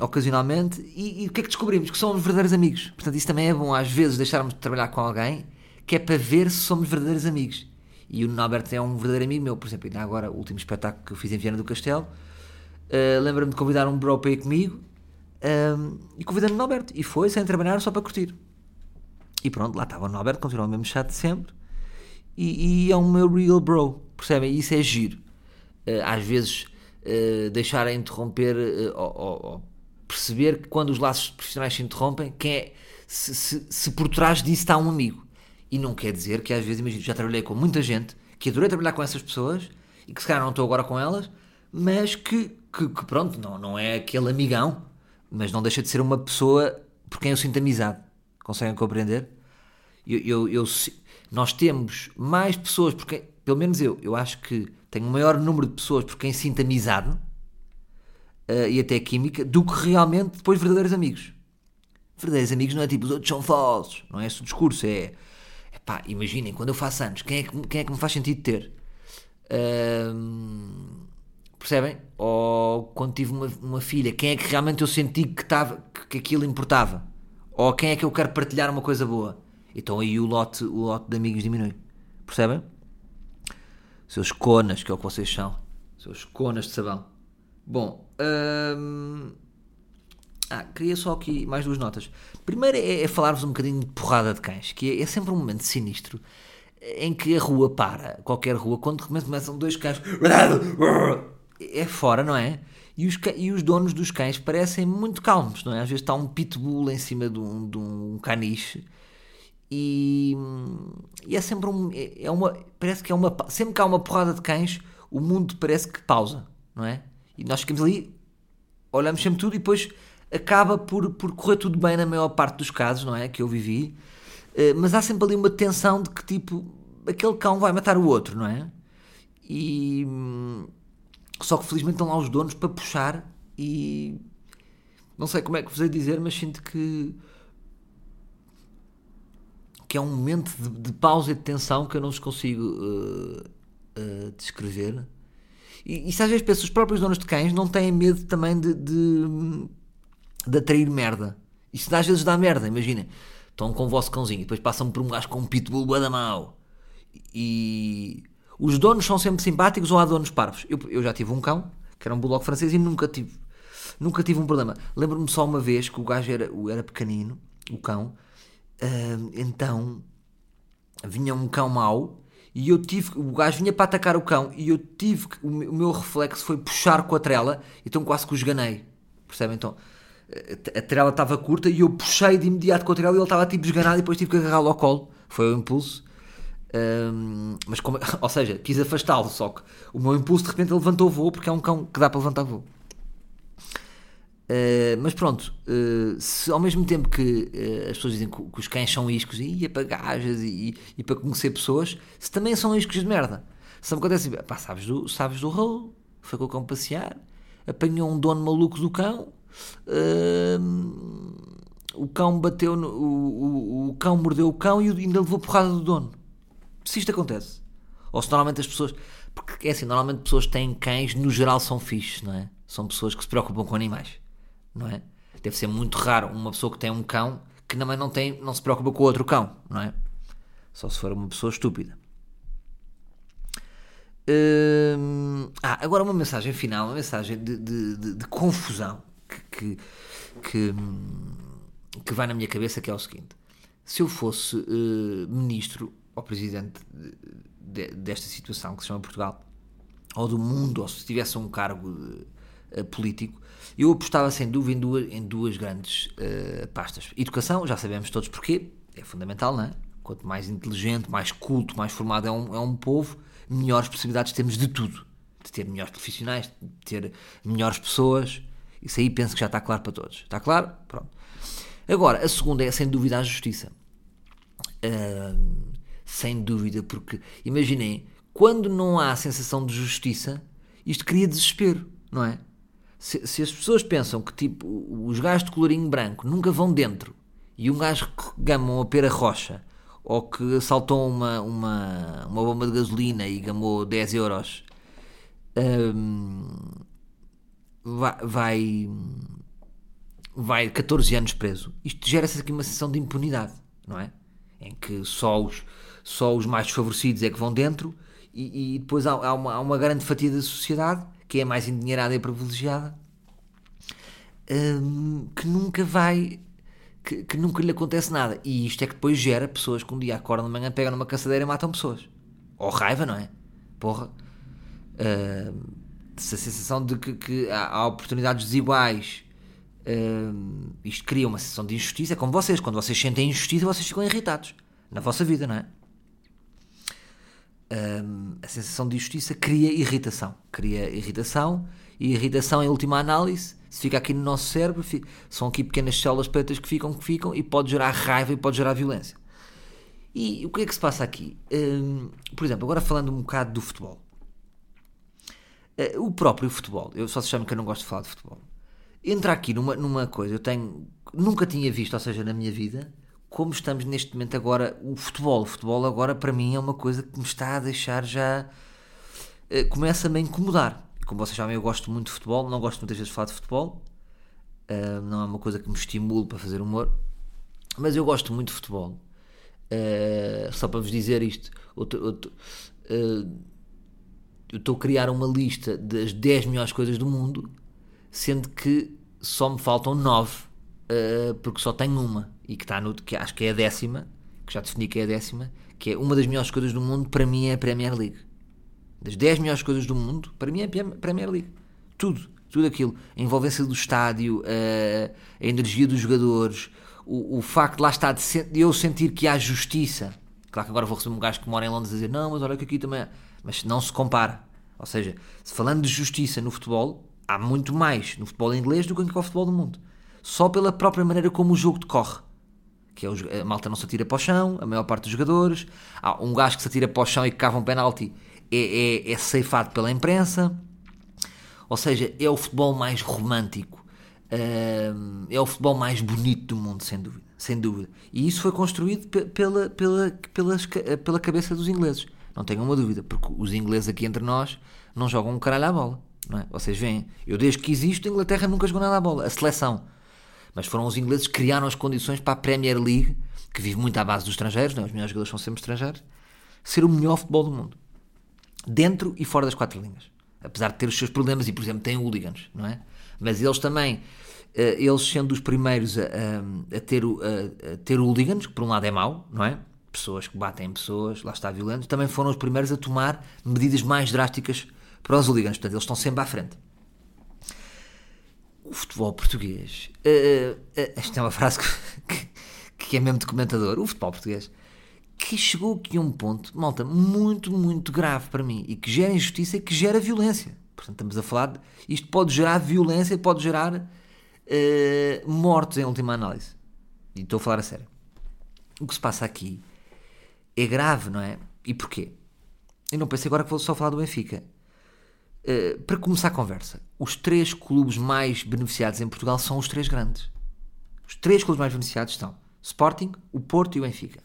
ocasionalmente, e, e, o que é que descobrimos? Que somos verdadeiros amigos. Portanto, isso também é bom, às vezes, deixarmos de trabalhar com alguém que é para ver se somos verdadeiros amigos. E o Nuno Alberto é um verdadeiro amigo meu, por exemplo, ainda agora, o último espetáculo que eu fiz em Viana do Castelo, lembro-me de convidar um bro para ir comigo um, e convidando o Alberto. E foi sem trabalhar só para curtir. E pronto, lá estava o Alberto, continuou o mesmo chat de sempre. E, e, é um meu real bro, percebem? Isso é giro. Uh, às vezes uh, deixar a interromper uh, ou, ou, ou, perceber que quando os laços profissionais se interrompem, quem é, se, se, se, por trás disso está um amigo. E não quer dizer que às vezes, imagino, já trabalhei com muita gente, que adorei trabalhar com essas pessoas e que se calhar não estou agora com elas, mas que, que, que pronto, não, não é aquele amigão mas não deixa de ser uma pessoa por quem eu sinto amizade. Conseguem compreender? Eu, eu, eu, nós temos mais pessoas, porque, pelo menos eu, eu acho que tenho um maior número de pessoas por quem sinto amizade uh, e até química do que realmente depois verdadeiros amigos. Verdadeiros amigos não é tipo os outros são falsos, não é esse o discurso, é, pá, imaginem, quando eu faço anos, quem é que, quem é que me faz sentido ter? Uh, Percebem? Ou quando tive uma, uma filha, quem é que realmente eu senti que, tava, que, aquilo importava? Ou quem é que eu quero partilhar uma coisa boa? Então aí o lote, o lote de amigos diminui. Percebem? Seus conas, que é o que vocês são. Seus conas de sabão. Bom, hum... ah, queria só aqui mais duas notas. Primeiro é, é falar-vos um bocadinho de porrada de cães, que é, é, sempre um momento sinistro em que a rua para, qualquer rua, quando começam dois cães é fora, não é? E os, e os donos dos cães parecem muito calmos, não é? Às vezes está um pitbull em cima de um, de um caniche e, e, é sempre um. É uma, parece que é uma. Sempre que há uma porrada de cães, o mundo parece que pausa, não é? E nós ficamos ali, olhamos sempre tudo e depois acaba por, por correr tudo bem na maior parte dos casos, não é? Que eu vivi, eh, mas há sempre ali uma tensão de que tipo, aquele cão vai matar o outro, não é? E só que felizmente estão lá os donos para puxar e não sei como é que vos hei dizer, mas sinto que que é um momento de, de pausa e de tensão que eu não vos consigo uh, uh, descrever E, e se às vezes penso, os próprios donos de cães não têm medo também de, de, de atrair merda. Isso às vezes dá merda, imaginem. Estão com o vosso cãozinho e depois passam por um gajo com um pitbull da mau. E os donos são sempre simpáticos ou há donos parvos? Eu, eu já tive um cão, que era um bulldog francês, e nunca tive, nunca tive um problema. Lembro-me só uma vez que o gajo era, era pequenino, o cão, uh, então vinha um cão mau e eu tive, o gajo vinha para atacar o cão e eu tive, o meu reflexo foi puxar com a trela, então quase que o esganei, percebem? Então a trela estava curta e eu puxei de imediato com a trela e ele estava tipo esganado e depois tive que agarrá-lo ao colo, foi o impulso. Um, mas como, ou seja, quis afastá-lo, só que o meu impulso de repente levantou o voo porque é um cão que dá para levantar voo. Uh, mas pronto, uh, se ao mesmo tempo que uh, as pessoas dizem que, que, os cães são iscos e é para gajas e, e, para conhecer pessoas, se também são iscos de merda. Se me acontece, pá, sabes do, sabes do rolo, foi com o cão passear, apanhou um dono maluco do cão, o cão bateu, no, o, o, o, cão mordeu o cão e ainda levou porrada do dono. Se isto acontece, ou se normalmente as pessoas, porque é assim, normalmente pessoas que têm cães, no geral são fixes, não é? São pessoas que se preocupam com animais não é? Deve ser muito raro uma pessoa que tem um cão que também não, tem, não se preocupa com outro cão, não é? Só se for uma pessoa estúpida. Hum, ah, agora uma mensagem final, uma mensagem de, de, de, de confusão que, que, que, que, vai na minha cabeça, que é o seguinte. Se eu fosse uh, ministro ou presidente de, desta situação que se chama Portugal, ou do mundo, ou se tivesse um cargo uh, político, eu apostava sem dúvida em duas, em duas grandes uh, pastas. Educação, já sabemos todos porquê, é fundamental, não é? Quanto mais inteligente, mais culto, mais formado é um, é um povo, melhores possibilidades temos de tudo. De ter melhores profissionais, de ter melhores pessoas. Isso aí penso que já está claro para todos. Está claro? Pronto. Agora, a segunda é sem dúvida a justiça. Uh, sem dúvida, porque imaginem, quando não há sensação de justiça, isto cria desespero, não é? se, se, as pessoas pensam que tipo os gajos de colorinho branco nunca vão dentro e um gajo que gamam a pera rocha ou que saltou uma, uma, uma bomba de gasolina e gamou 10 euros um, vai, vai, vai 14 anos preso. Isto gera-se aqui uma sensação de impunidade, não é? Em que só os, só os mais desfavorecidos é que vão dentro e, e depois há, há, uma, há uma grande fatia da sociedade que é mais endinheirada e privilegiada, um, que nunca vai. Que, que, nunca lhe acontece nada. E isto é que depois gera pessoas que um dia acordam de manhã, pegam numa caçadeira e matam pessoas. Ou raiva, não é? Porra. Uh, essa sensação de que, que há, oportunidades desiguais. Uh, isto cria uma sensação de injustiça. É como vocês. Quando vocês sentem injustiça, vocês ficam irritados. Na vossa vida, não é? Um, a sensação de injustiça cria irritação. Cria irritação e irritação, em última análise, se fica aqui no nosso cérebro, são aqui pequenas células pretas que ficam, que ficam e pode gerar raiva e pode gerar violência. E o que é que se passa aqui? Um, por exemplo, agora falando um bocado do futebol. Uh, o próprio futebol, eu só se chamo que eu não gosto de falar de futebol. Entra aqui numa, numa coisa, eu tenho, nunca tinha visto, ou seja, na minha vida, como estamos neste momento agora, o futebol. O futebol agora para mim é uma coisa que me está a deixar já. Uh, Começa-me a incomodar. Como vocês sabem, eu gosto muito de futebol, não gosto muitas vezes de falar de futebol, uh, não é uma coisa que me estimule para fazer humor, mas eu gosto muito de futebol. Uh, só para vos dizer isto, eu estou a criar uma lista das 10 melhores coisas do mundo, sendo que só me faltam 9 uh, porque só tenho uma e que está no que acho que é a décima, que já defini que é a décima, que é uma das melhores coisas do mundo, para mim é a Premier League. Das 10 melhores coisas do mundo, para mim é a Premier League. Tudo, tudo aquilo. A envolvência do estádio, a, a energia dos jogadores, o, o facto de lá estar de, de, eu sentir que há justiça. Claro que agora vou receber um gajo que mora em Londres a dizer não, mas olha que aqui também. Mas não se compara. Ou seja, se falando de justiça no futebol, há muito mais no futebol inglês do que no futebol do mundo só pela própria maneira como o jogo decorre. Que é, a malta não se atira para o chão, a maior parte dos jogadores. Há um gajo que se atira para o chão e que cava um penalti é, é, é ceifado pela imprensa. Ou seja, é o futebol mais romântico. é o futebol mais bonito do mundo, sem dúvida. Sem dúvida. E isso foi construído pela, pela, pela, pela cabeça dos ingleses. Não tenham uma dúvida, porque os ingleses aqui entre nós não jogam um caralho à bola. Não é? Vocês veem, eu desde que existo, a Inglaterra nunca jogou nada à bola. A seleção. Mas foram os ingleses que criaram as condições para a Premier League, que vive muito à base dos estrangeiros, não é? os melhores jogadores são sempre estrangeiros, ser o melhor futebol do mundo. Dentro e fora das quatro linhas. Apesar de ter os seus problemas e, por exemplo, têm hooligans, não é? Mas eles também, eh, eles sendo os primeiros a, a, a ter, a, a ter hooligans, que por um lado é mau, não é? Pessoas que batem pessoas, lá está violento, também foram os primeiros a tomar medidas mais drásticas para os hooligans. Portanto, eles estão sempre à frente. O futebol português. Uh, uh, esta é uma frase que, que, é mesmo de comentador. O futebol português que chegou aqui a um ponto, malta, muito, muito grave para mim e que gera injustiça e que gera violência. Portanto, estamos a falar. De, isto pode gerar violência, pode gerar uh, mortes em última análise. E estou a falar a sério. O que se passa aqui é grave, não é? E porquê? Eu não pensei agora que vou só falar do Benfica. Uh, para começar a conversa, os três clubes mais beneficiados em Portugal são os três grandes. Os três clubes mais beneficiados são Sporting, o Porto e o Benfica.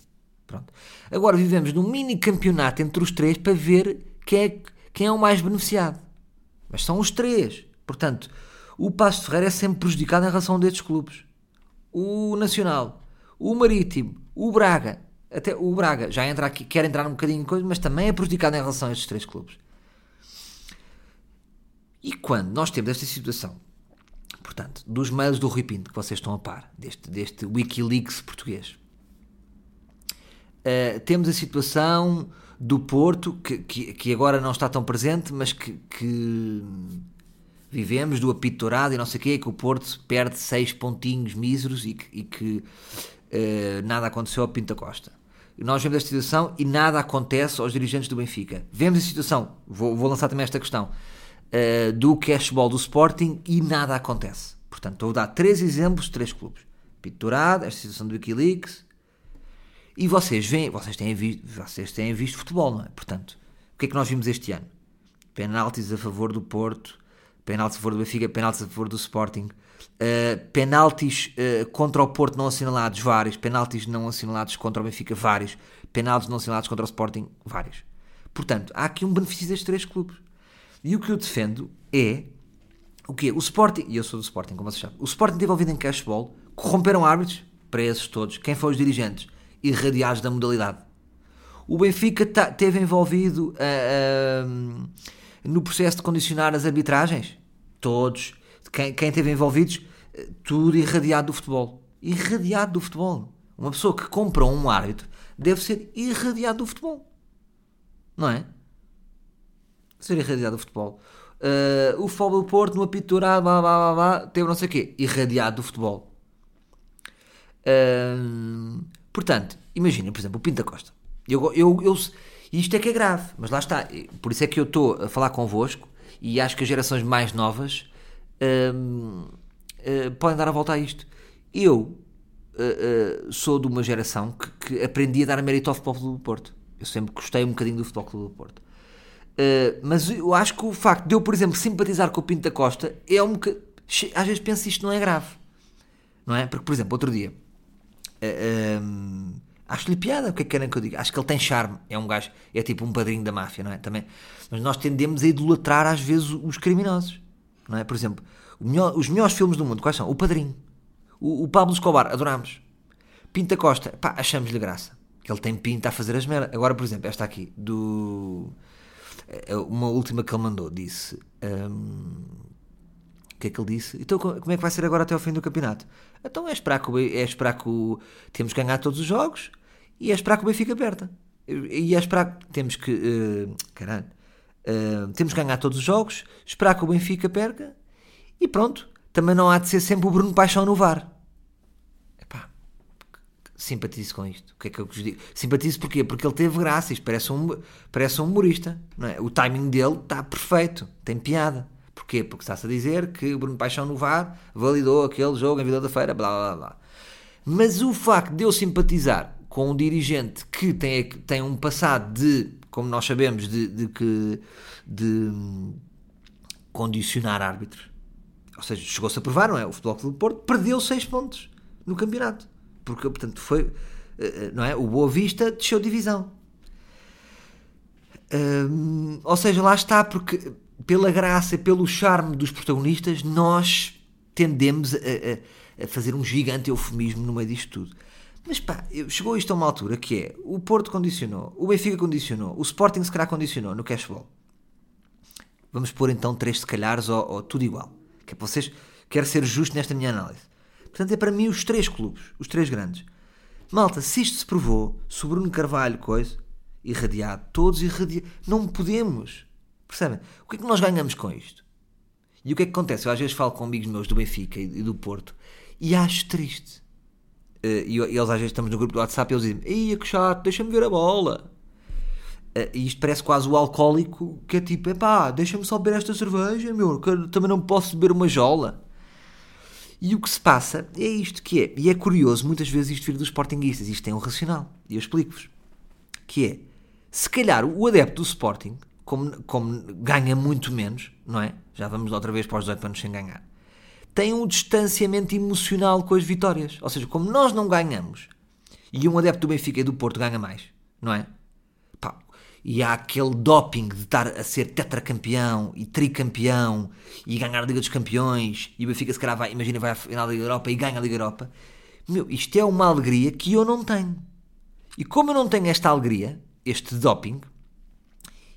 Pronto. Agora vivemos num mini campeonato entre os três para ver quem é, quem é o mais beneficiado. Mas são os três. Portanto, o Passo Ferreira é sempre prejudicado em relação a destes clubes. O Nacional, o Marítimo, o Braga, até o Braga já entra aqui, quer entrar um bocadinho em coisa, mas também é prejudicado em relação a estes três clubes. E quando nós temos esta situação, portanto, dos mails do Rui Pinto que vocês estão a par, deste, deste Wikileaks português, uh, temos a situação do Porto, que, que, que, agora não está tão presente, mas que, que vivemos do apito dourado e não sei o quê, que o Porto perde seis pontinhos míseros e que, e que uh, nada aconteceu ao Pinto Costa. Nós vemos esta situação e nada acontece aos dirigentes do Benfica. Vemos a situação, vou, vou lançar também esta questão, uh, do cashball do Sporting e nada acontece. Portanto, estou a dar três exemplos de três clubes. Pinto Dourado, esta situação do Wikileaks, e vocês veem, vocês têm, visto, vocês têm visto futebol, não é? Portanto, o que é que nós vimos este ano? Penaltis a favor do Porto, penaltis a favor do Benfica, penaltis a favor do Sporting, uh, penaltis uh, contra o Porto não assinalados, vários, penaltis não assinalados contra o Benfica, vários, penaltis não assinalados contra o Sporting, vários. Portanto, há aqui um benefício destes três clubes. E o que eu defendo é o quê? O Sporting, e eu sou do Sporting, como vocês sabem, o Sporting envolvido em cashball, corromperam árbitros, para esses todos, quem foram os dirigentes? irradiados da modalidade. O Benfica tá, teve envolvido uh, uh, no processo de condicionar as arbitragens? Todos. Quem, quem teve envolvidos? Tudo irradiado do futebol. Irradiado do futebol. Uma pessoa que compra um árbitro deve ser irradiado do futebol. Não é? Ser irradiado do futebol. Uh, o futebol do Porto, no apito blá, blá, blá, blá, teve não sei o quê. Irradiado do futebol. Uh, Portanto, imagina, por exemplo, o Pinto da Costa. Eu, eu, eu, isto é que é grave, mas lá está. Por isso é que eu estou a falar convosco e acho que as gerações mais novas hum, podem dar a volta a isto. Eu sou de uma geração que, que, aprendi a dar mérito ao Futebol do Porto. Eu sempre gostei um bocadinho do Futebol do Porto. Mas eu acho que o facto de eu, por exemplo, simpatizar com o Pinto da Costa é um que às vezes penso isto não é grave. Não é? Porque, por exemplo, outro dia Uh, Acho-lhe piada, o que é que querem que eu diga? Acho que ele tem charme, é um gajo, é tipo um padrinho da máfia, não é? Também. Mas nós tendemos a idolatrar às vezes os criminosos, não é? Por exemplo, melhor, os melhores filmes do mundo, quais são? O Padrinho, o, o Pablo Escobar, adoramos. Pinta Costa, pá, achamos-lhe graça, que ele tem pinta a fazer as merdas. Agora, por exemplo, esta aqui, do. Eh, uma última que ele mandou, disse. Um, o que é que ele disse? Então, como é que vai ser agora até ao fim do campeonato? Então é esperar que é esperar que o, temos que ganhar todos os jogos e é esperar que o Benfica perda. E é esperar que temos que. Uh, caralho. Uh, temos que ganhar todos os jogos, esperar que o Benfica perca e pronto. Também não há de ser sempre o Bruno Paixão no VAR. Simpatizo com isto. O que é que eu vos digo? Simpatizo porquê? Porque ele teve graça. Isto parece um, parece um humorista. Não é? O timing dele está perfeito. Tem piada. Porquê? Porque está-se a dizer que o Bruno Paixão no VAR validou aquele jogo em Vila da Feira, blá blá blá. Mas o facto de eu simpatizar com um dirigente que tem, tem um passado de, como nós sabemos, de, de, de, de condicionar árbitros, ou seja, chegou-se a provar, não é? O Futebol Clube do Porto perdeu 6 pontos no campeonato. Porque, portanto, foi, eh, eh, não é? O Boa Vista desceu divisão. Hum, ou seja, lá está, porque pela graça, pelo charme dos protagonistas, nós tendemos a, a, a fazer um gigante eufemismo no meio disto tudo. Mas pá, chegou isto a uma altura que é o Porto condicionou, o Benfica condicionou, o Sporting se calhar condicionou no cashball. Vamos pôr então três se calhares ou, ou tudo igual. Que é para vocês, quero ser justo nesta minha análise. Portanto, é para mim os três clubes, os três grandes. Malta, se isto se provou, se o Bruno Carvalho, coisa, irradiado, todos irradiados, não podemos. Percebem? O que é que nós ganhamos com isto? E o que é que acontece? Eu às vezes falo com amigos meus do Benfica e do Porto e acho triste. Uh, e, eles às vezes estamos no grupo do WhatsApp e eles dizem: Ei, que chato, deixa-me ver a bola. Uh, e isto parece quase o alcoólico que é tipo: Epá, deixa-me só beber esta cerveja, meu, que também não posso beber uma jola. E o que se passa é isto que é. E é curioso, muitas vezes isto vir dos Sportingistas. Isto tem um racional. E eu explico-vos. Que é, se calhar o adepto do Sporting como, como ganha muito menos, não é? Já vamos outra vez para os 18 anos sem ganhar. Tem um distanciamento emocional com as vitórias. Ou seja, como nós não ganhamos e um adepto do Benfica e do Porto ganha mais, não é? E há aquele doping de estar a ser tetracampeão e tricampeão e ganhar a Liga dos Campeões e o Benfica se calhar vai, imagina, vai à final da Liga Europa e ganha a Liga Europa. Meu, isto é uma alegria que eu não tenho. E como eu não tenho esta alegria, este doping,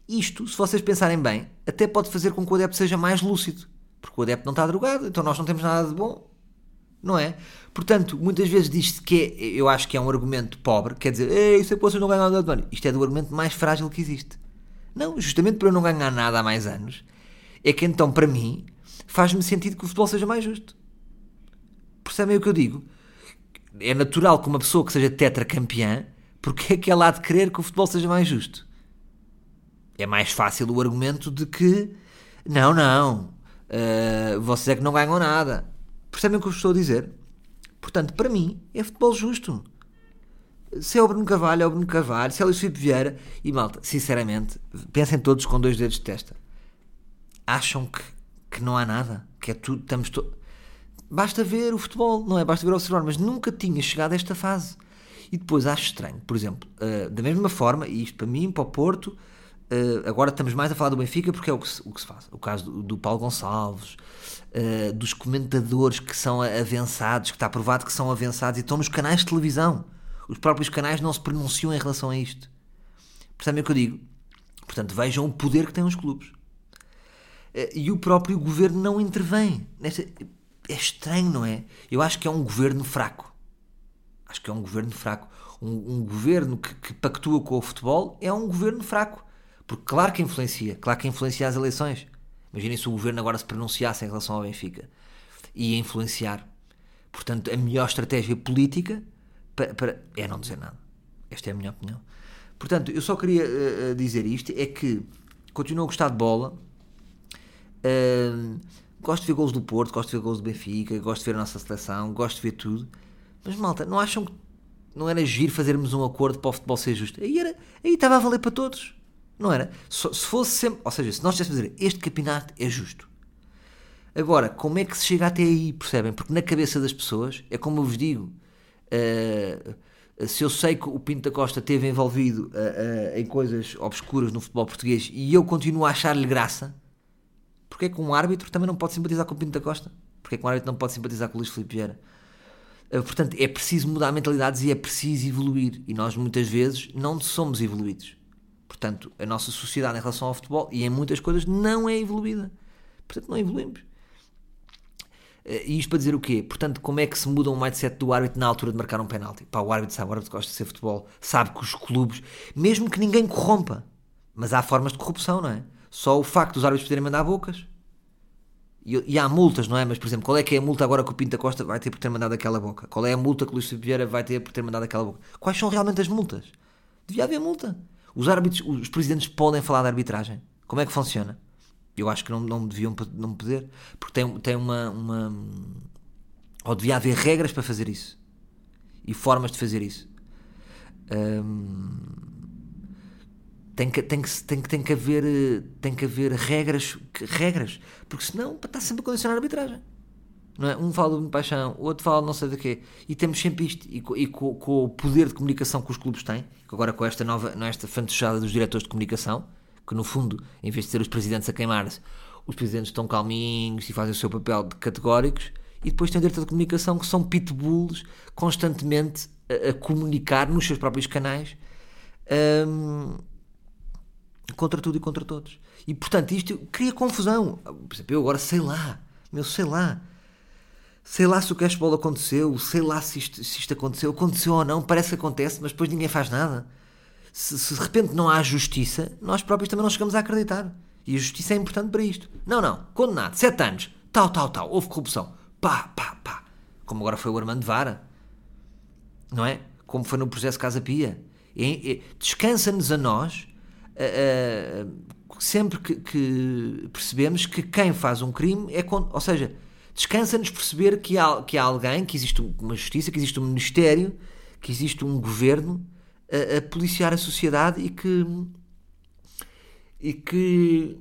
isto, se vocês pensarem bem, até pode fazer com que o adepto seja mais lúcido. Porque o adepto não está drogado, então nós não temos nada de bom. Não é? Portanto, muitas vezes diz-se que é, eu acho que é um argumento pobre, quer dizer, Ei, se vocês não ganham nada de Isto é do argumento mais frágil que existe. Não, justamente por eu não ganhar nada há mais anos, é que então, para mim, faz-me sentido que o futebol seja mais justo. Percebem o que eu digo? É natural que uma pessoa que seja tetracampeã, porque é que ela há de querer que o futebol seja mais justo? é mais fácil o argumento de que não, não, uh, vocês é que não ganham nada. Percebem o que eu estou a dizer? Portanto, para mim, é futebol justo. Se é o Bruno Carvalho, é o Bruno Carvalho. Se é o Luís Filipe Vieira. E malta, sinceramente, pensem todos com dois dedos de testa. Acham que, que não há nada? Que é tudo, estamos todos. Basta ver o futebol, não é? Basta ver o observar, mas nunca tinha chegado a esta fase. E depois acho estranho, por exemplo, uh, da mesma forma, e isto para mim, para o Porto, Uh, agora estamos mais a falar do Benfica porque é o que se, o que se faz. O caso do, do Paulo Gonçalves, uh, dos comentadores que são avançados, que está provado que são avançados e estão nos canais de televisão. Os próprios canais não se pronunciam em relação a isto. Percebem o que eu digo? Portanto, vejam o poder que têm os clubes. Uh, e o próprio governo não intervém. Nesta... É estranho, não é? Eu acho que é um governo fraco. Acho que é um governo fraco. Um, um governo que, que pactua com o futebol é um governo fraco porque claro que influencia, claro que influencia as eleições. Imaginem se o governo agora se pronunciasse em relação ao Benfica. Ia influenciar. Portanto, a melhor estratégia política para, para, é não dizer nada. Esta é a minha opinião. Portanto, eu só queria uh, dizer isto: é que continuo a gostar de bola. Uh, gosto de ver gols do Porto, gosto de ver gols do Benfica, gosto de ver a nossa seleção, gosto de ver tudo. Mas malta, não acham que não era giro fazermos um acordo para o futebol ser justo? Aí, era, aí estava a valer para todos. Não era? Se fosse sempre. Ou seja, se nós estivéssemos a dizer este campeonato é justo. Agora, como é que se chega até aí, percebem? Porque na cabeça das pessoas, é como eu vos digo, uh, se eu sei que o Pinto da Costa esteve envolvido uh, uh, em coisas obscuras no futebol português e eu continuo a achar-lhe graça, porque é que um árbitro também não pode simpatizar com o Pinto da Costa? Porque é que um árbitro não pode simpatizar com o Luís Filipe Vieira? portanto, é preciso mudar mentalidades e é preciso evoluir. E nós muitas vezes não somos evoluídos. Portanto, a nossa sociedade em relação ao futebol e em muitas coisas não é evoluída. Portanto, não evoluímos. Eh, e isto para dizer o quê? Portanto, como é que se muda o mindset do árbitro na altura de marcar um penalti? Pá, o árbitro sabe, o árbitro gosta de ser futebol, sabe que os clubes, mesmo que ninguém corrompa, mas há formas de corrupção, não é? Só o facto dos árbitros poderem mandar bocas. E, e, há multas, não é? Mas, por exemplo, qual é que é a multa agora que o Pinta Costa vai ter por ter mandado aquela boca? Qual é a multa que o Luís Vieira vai ter por ter mandado aquela boca? Quais são realmente as multas? Devia haver multa. Os árbitros, os presidentes podem falar de arbitragem. Como é que funciona? Eu acho que não, não deviam não poder, porque tem, tem uma, uma. Ou devia haver regras para fazer isso. E formas de fazer isso. Hum, tem, que, tem, que, tem, que, tem, que haver, tem que haver regras, regras, porque senão está sempre a condicionar a arbitragem. É? Um fala do paixão, o outro fala não sei do quê. E temos sempre isto. E, e com, o poder de comunicação que os clubes têm, agora com esta nova, nesta fantasiada dos diretores de comunicação, que no fundo, em vez de ser os presidentes a queimar-se, os presidentes estão calminhos e fazem o seu papel de categóricos, e depois tem o diretor de comunicação que são pitbulls constantemente a, a comunicar nos seus próprios canais um, contra tudo e contra todos. E portanto isto cria confusão. Por exemplo, eu agora sei lá, meu sei lá. Sei lá se o cashball aconteceu, sei lá se isto, se isto aconteceu, aconteceu ou não, parece que acontece, mas depois ninguém faz nada. Se, se de repente não há justiça, nós próprios também não chegamos a acreditar. E a justiça é importante para isto. Não, não, condenado, sete anos, tal, tal, tal, houve corrupção pá, pá, pá. Como agora foi o Armando Vara. Não é? Como foi no processo Casa Pia. Descansa-nos a nós, uh, uh, sempre que, que, percebemos que quem faz um crime é. Ou seja, descansa-nos perceber que há, que há alguém, que existe uma justiça, que existe um ministério, que existe um governo a, a policiar a sociedade e que. e que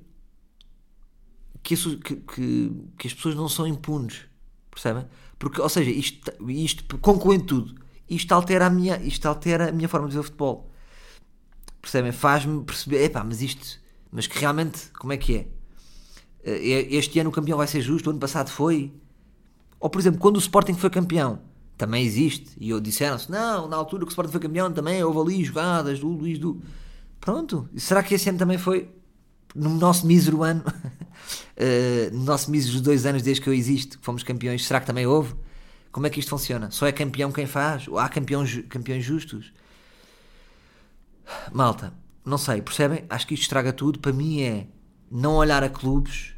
que, que, que, as pessoas não são impunes. Percebem? Porque, ou seja, isto, isto concluindo tudo, isto altera, a minha, isto altera a minha forma de ver o futebol. Percebem? Faz-me perceber, epá, mas isto, mas que realmente, como é que é? Eh, este ano o campeão vai ser justo, o ano passado foi. Ou, por exemplo, quando o Sporting foi campeão, também existe. E disseram-se, não, na altura que o Sporting foi campeão também houve ali jogadas do Luís do. Pronto. Será que esse ano também foi? no nosso mísero ano, uh, no nosso mísero dois anos desde que eu existo, que fomos campeões, será que também houve? Como é que isto funciona? Só é campeão quem faz? Ou há campeões, campeões justos? Malta, não sei, percebem? Acho que isto estraga tudo. Para mim é não olhar a clubes,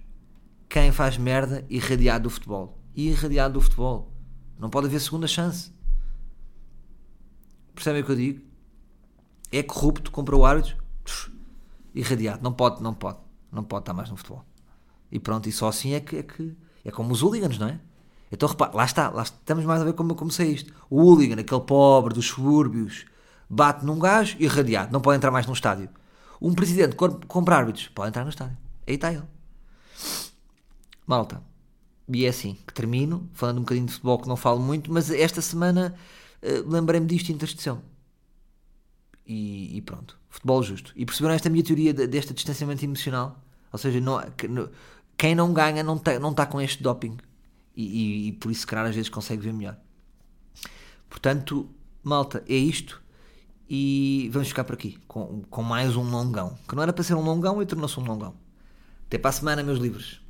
quem faz merda irradiado do futebol. Irradiado do futebol. Não pode haver segunda chance. Percebem o que eu digo? É corrupto, comprou árbitros irradiado. Não pode, não pode. Não pode estar mais no futebol. E pronto, e só assim é que é, que, é como os hooligans, não é? Então repare, lá está, lá estamos mais a ver como eu comecei isto. O hooligan, aquele pobre dos subúrbios, bate num gajo irradiado, não pode entrar mais num estádio. Um presidente compra árbitros, pode entrar no estádio. Aí está ele. Malta. E é assim que termino, falando um bocadinho de futebol que não falo muito, mas esta semana uh, lembrei-me disto em intersticião. E, e pronto futebol justo. E perceberam esta minha teoria deste distanciamento emocional? Ou seja, não, quem não ganha não está não tá com este doping. E, e, e, por isso, se calhar, às vezes consegue ver melhor. Portanto, malta, é isto. E vamos ficar por aqui com, com mais um longão. Que não era para ser um longão e tornou-se um longão. Até para a semana, meus livros.